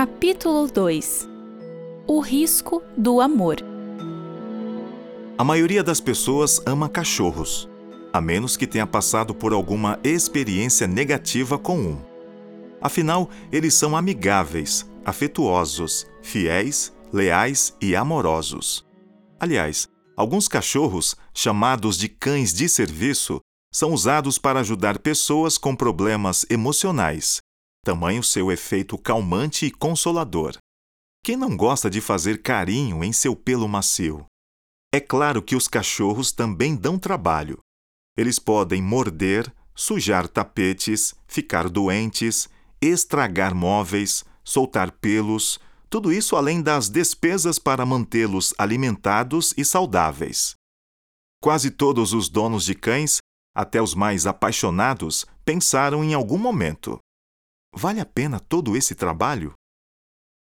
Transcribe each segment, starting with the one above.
Capítulo 2 O risco do amor. A maioria das pessoas ama cachorros, a menos que tenha passado por alguma experiência negativa com um. Afinal, eles são amigáveis, afetuosos, fiéis, leais e amorosos. Aliás, alguns cachorros, chamados de cães de serviço, são usados para ajudar pessoas com problemas emocionais, tamanho seu efeito calmante e consolador. Quem não gosta de fazer carinho em seu pelo macio? É claro que os cachorros também dão trabalho. Eles podem morder, sujar tapetes, ficar doentes, estragar móveis, soltar pelos, tudo isso além das despesas para mantê-los alimentados e saudáveis. Quase todos os donos de cães, até os mais apaixonados, pensaram em algum momento: Vale a pena todo esse trabalho?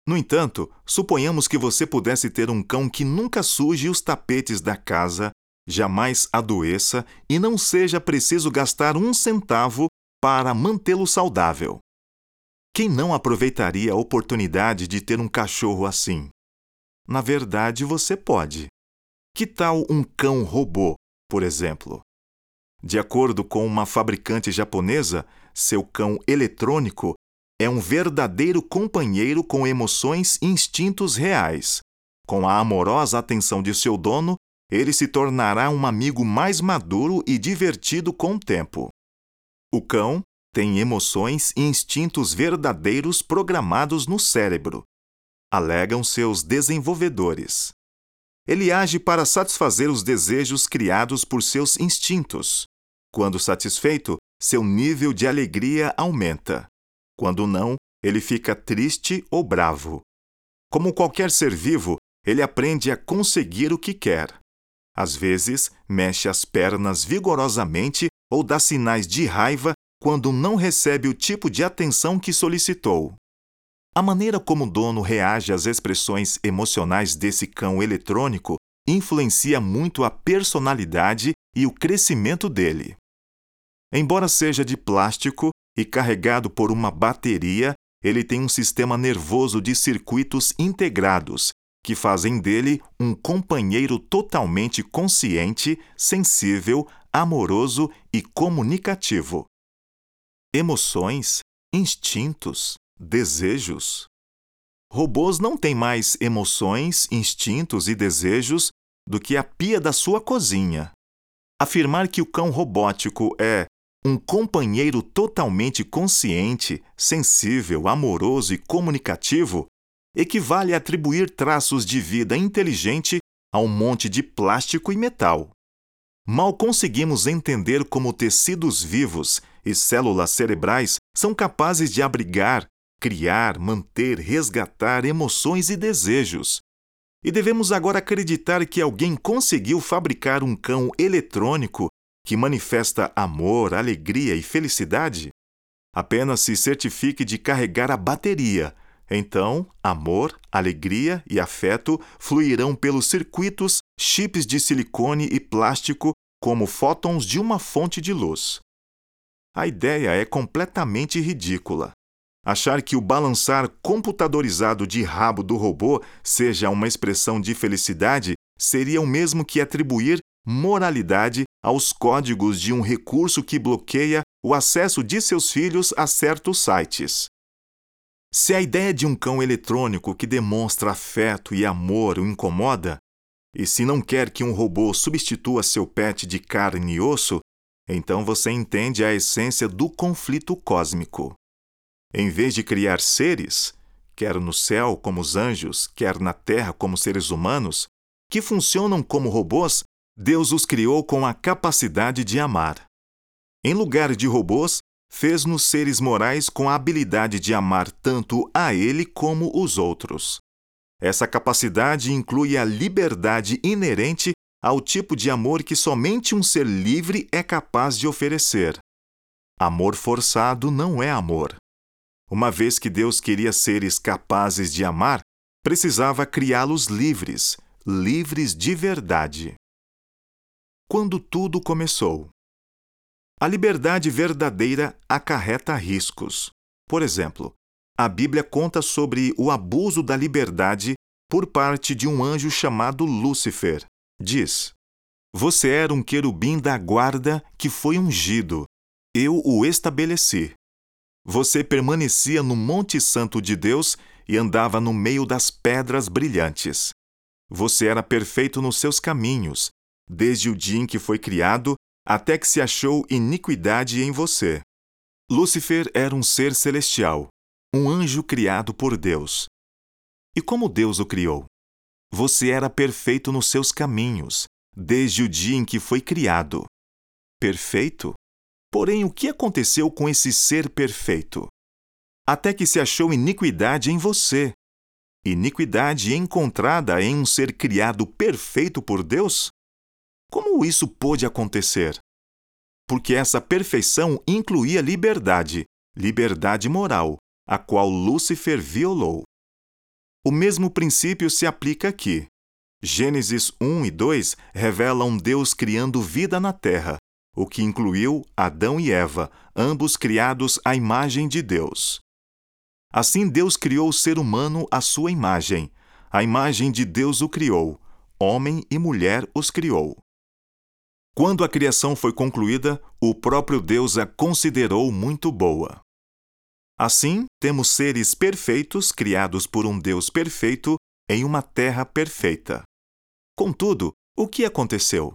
No entanto, suponhamos que você pudesse ter um cão que nunca suje os tapetes da casa, jamais adoeça e não seja preciso gastar um centavo para mantê-lo saudável. Quem não aproveitaria a oportunidade de ter um cachorro assim? Na verdade, você pode. Que tal um cão robô, por exemplo? De acordo com uma fabricante japonesa, seu cão eletrônico é um verdadeiro companheiro com emoções e instintos reais. Com a amorosa atenção de seu dono, ele se tornará um amigo mais maduro e divertido com o tempo. O cão tem emoções e instintos verdadeiros programados no cérebro, alegam seus desenvolvedores. Ele age para satisfazer os desejos criados por seus instintos. Quando satisfeito, seu nível de alegria aumenta. Quando não, ele fica triste ou bravo. Como qualquer ser vivo, ele aprende a conseguir o que quer. Às vezes, mexe as pernas vigorosamente ou dá sinais de raiva quando não recebe o tipo de atenção que solicitou. A maneira como o dono reage às expressões emocionais desse cão eletrônico influencia muito a personalidade e o crescimento dele. Embora seja de plástico e carregado por uma bateria, ele tem um sistema nervoso de circuitos integrados que fazem dele um companheiro totalmente consciente, sensível, amoroso e comunicativo. Emoções, instintos, desejos. Robôs não têm mais emoções, instintos e desejos do que a pia da sua cozinha. Afirmar que o cão robótico é um companheiro totalmente consciente, sensível, amoroso e comunicativo equivale a atribuir traços de vida inteligente a um monte de plástico e metal. Mal conseguimos entender como tecidos vivos e células cerebrais são capazes de abrigar, criar, manter, resgatar emoções e desejos. E devemos agora acreditar que alguém conseguiu fabricar um cão eletrônico que manifesta amor, alegria e felicidade? Apenas se certifique de carregar a bateria. Então, amor, alegria e afeto fluirão pelos circuitos, chips de silicone e plástico como fótons de uma fonte de luz. A ideia é completamente ridícula. Achar que o balançar computadorizado de rabo do robô seja uma expressão de felicidade seria o mesmo que atribuir moralidade aos códigos de um recurso que bloqueia o acesso de seus filhos a certos sites. Se a ideia de um cão eletrônico que demonstra afeto e amor o incomoda, e se não quer que um robô substitua seu pet de carne e osso, então você entende a essência do conflito cósmico. Em vez de criar seres, quer no céu como os anjos, quer na terra como seres humanos, que funcionam como robôs, Deus os criou com a capacidade de amar. Em lugar de robôs, fez-nos seres morais com a habilidade de amar tanto a Ele como os outros. Essa capacidade inclui a liberdade inerente ao tipo de amor que somente um ser livre é capaz de oferecer. Amor forçado não é amor. Uma vez que Deus queria seres capazes de amar, precisava criá-los livres, livres de verdade quando tudo começou. A liberdade verdadeira acarreta riscos. Por exemplo, a Bíblia conta sobre o abuso da liberdade por parte de um anjo chamado Lúcifer. Diz: Você era um querubim da guarda que foi ungido. Eu o estabeleci. Você permanecia no Monte Santo de Deus e andava no meio das pedras brilhantes. Você era perfeito nos seus caminhos, desde o dia em que foi criado até que se achou iniquidade em você. Lúcifer era um ser celestial, um anjo criado por Deus. E como Deus o criou? Você era perfeito nos seus caminhos, desde o dia em que foi criado. Perfeito? Porém, o que aconteceu com esse ser perfeito? Até que se achou iniquidade em você. Iniquidade encontrada em um ser criado perfeito por Deus? Como isso pôde acontecer? Porque essa perfeição incluía liberdade, liberdade moral, a qual Lúcifer violou. O mesmo princípio se aplica aqui. Gênesis 1 e 2 revelam Deus criando vida na terra, o que incluiu Adão e Eva, ambos criados à imagem de Deus. Assim, Deus criou o ser humano à sua imagem. A imagem de Deus o criou. Homem e mulher os criou. Quando a criação foi concluída, o próprio Deus a considerou muito boa. Assim, temos seres perfeitos criados por um Deus perfeito em uma terra perfeita. Contudo, o que aconteceu?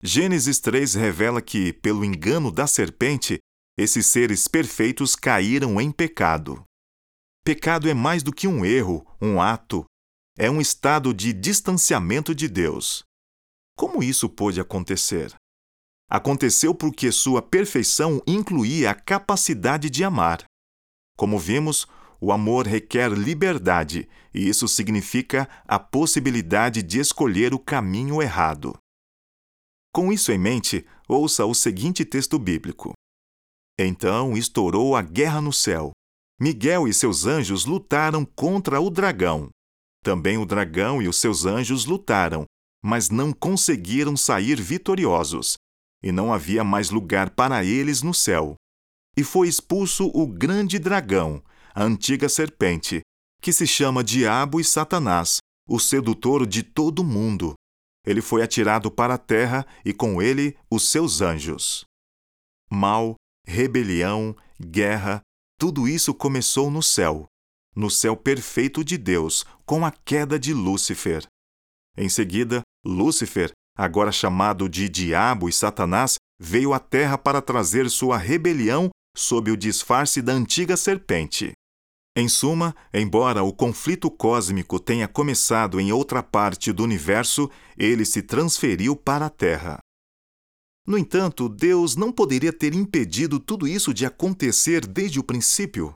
Gênesis 3 revela que, pelo engano da serpente, esses seres perfeitos caíram em pecado. Pecado é mais do que um erro, um ato, é um estado de distanciamento de Deus. Como isso pôde acontecer? Aconteceu porque sua perfeição incluía a capacidade de amar. Como vimos, o amor requer liberdade, e isso significa a possibilidade de escolher o caminho errado. Com isso em mente, ouça o seguinte texto bíblico. Então estourou a guerra no céu. Miguel e seus anjos lutaram contra o dragão. Também o dragão e os seus anjos lutaram, mas não conseguiram sair vitoriosos, e não havia mais lugar para eles no céu. E foi expulso o grande dragão, a antiga serpente, que se chama Diabo e Satanás, o sedutor de todo mundo. Ele foi atirado para a terra e com ele os seus anjos. Mal, rebelião, guerra, tudo isso começou no céu, no céu perfeito de Deus, com a queda de Lúcifer. Em seguida, Lúcifer, agora chamado de Diabo e Satanás, veio à Terra para trazer sua rebelião sob o disfarce da antiga serpente. Em suma, embora o conflito cósmico tenha começado em outra parte do universo, ele se transferiu para a Terra. No entanto, Deus não poderia ter impedido tudo isso de acontecer desde o princípio.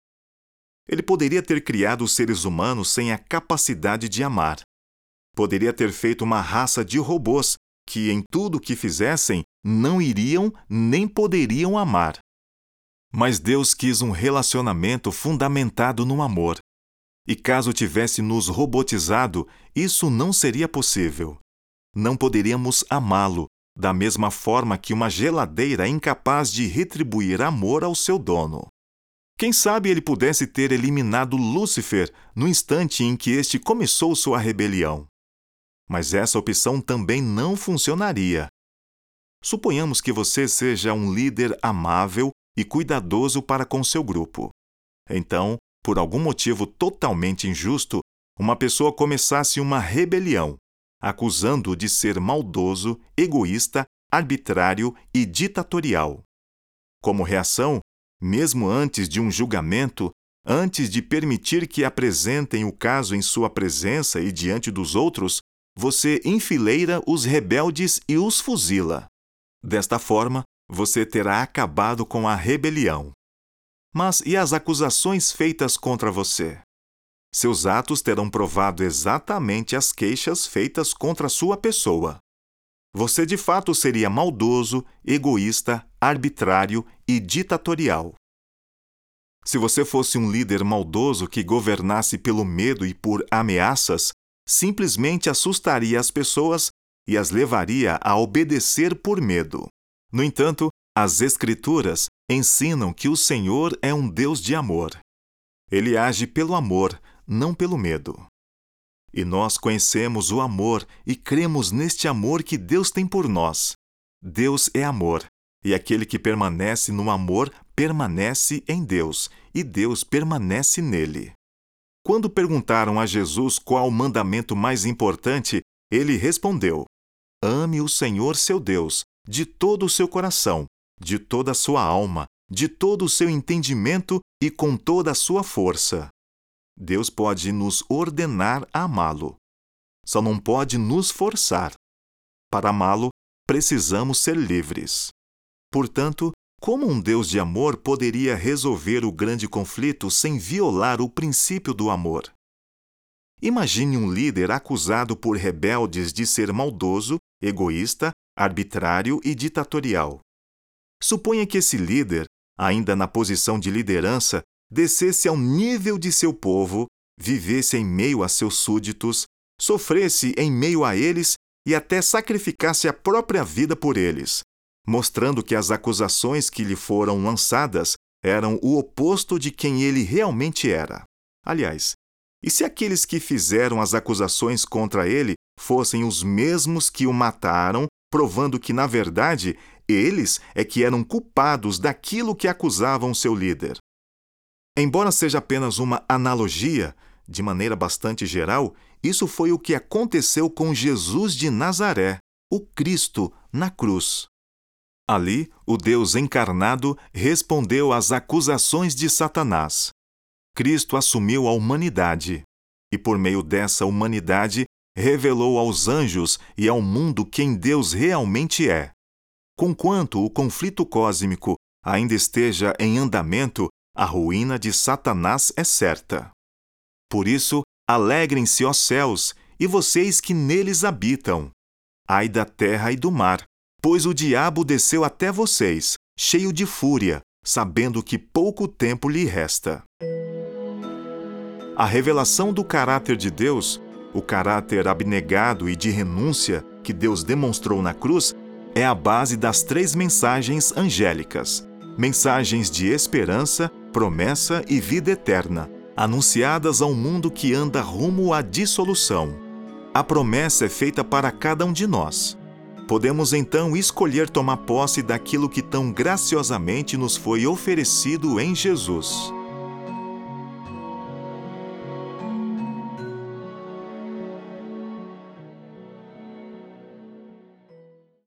Ele poderia ter criado os seres humanos sem a capacidade de amar. Poderia ter feito uma raça de robôs que, em tudo o que fizessem, não iriam nem poderiam amar. Mas Deus quis um relacionamento fundamentado no amor. E caso tivesse nos robotizado, isso não seria possível. Não poderíamos amá-lo, da mesma forma que uma geladeira é incapaz de retribuir amor ao seu dono. Quem sabe ele pudesse ter eliminado Lúcifer no instante em que este começou sua rebelião mas essa opção também não funcionaria. Suponhamos que você seja um líder amável e cuidadoso para com seu grupo. Então, por algum motivo totalmente injusto, uma pessoa começasse uma rebelião, acusando-o de ser maldoso, egoísta, arbitrário e ditatorial. Como reação, mesmo antes de um julgamento, antes de permitir que apresentem o caso em sua presença e diante dos outros, você enfileira os rebeldes e os fuzila. Desta forma, você terá acabado com a rebelião. Mas e as acusações feitas contra você? Seus atos terão provado exatamente as queixas feitas contra sua pessoa. Você de fato seria maldoso, egoísta, arbitrário e ditatorial. Se você fosse um líder maldoso que governasse pelo medo e por ameaças, simplesmente assustaria as pessoas e as levaria a obedecer por medo. No entanto, as Escrituras ensinam que o Senhor é um Deus de amor. Ele age pelo amor, não pelo medo. E nós conhecemos o amor e cremos neste amor que Deus tem por nós. Deus é amor, e aquele que permanece no amor permanece em Deus, e Deus permanece nele. Quando perguntaram a Jesus qual o mandamento mais importante, ele respondeu: Ame o Senhor seu Deus de todo o seu coração, de toda a sua alma, de todo o seu entendimento e com toda a sua força. Deus pode nos ordenar a amá-lo. Só não pode nos forçar. Para amá-lo, precisamos ser livres. Portanto, como um Deus de amor poderia resolver o grande conflito sem violar o princípio do amor? Imagine um líder acusado por rebeldes de ser maldoso, egoísta, arbitrário e ditatorial. Suponha que esse líder, ainda na posição de liderança, descesse ao nível de seu povo, vivesse em meio a seus súditos, sofresse em meio a eles e até sacrificasse a própria vida por eles, mostrando que as acusações que lhe foram lançadas eram o oposto de quem ele realmente era. Aliás, e se aqueles que fizeram as acusações contra ele fossem os mesmos que o mataram, provando que, na verdade, eles é que eram culpados daquilo que acusavam seu líder? Embora seja apenas uma analogia, de maneira bastante geral, isso foi o que aconteceu com Jesus de Nazaré, o Cristo, na cruz. Ali, o Deus encarnado respondeu às acusações de Satanás. Cristo assumiu a humanidade e, por meio dessa humanidade, revelou aos anjos e ao mundo quem Deus realmente é. Conquanto o conflito cósmico ainda esteja em andamento, a ruína de Satanás é certa. Por isso, alegrem-se, ó céus, e vocês que neles habitam. Ai da terra e do mar, Pois o diabo desceu até vocês, cheio de fúria, sabendo que pouco tempo lhe resta. A revelação do caráter de Deus, o caráter abnegado e de renúncia que Deus demonstrou na cruz, é a base das três mensagens angélicas: mensagens de esperança, promessa e vida eterna, anunciadas ao mundo que anda rumo à dissolução. A promessa é feita para cada um de nós. Podemos então escolher tomar posse daquilo que tão graciosamente nos foi oferecido em Jesus.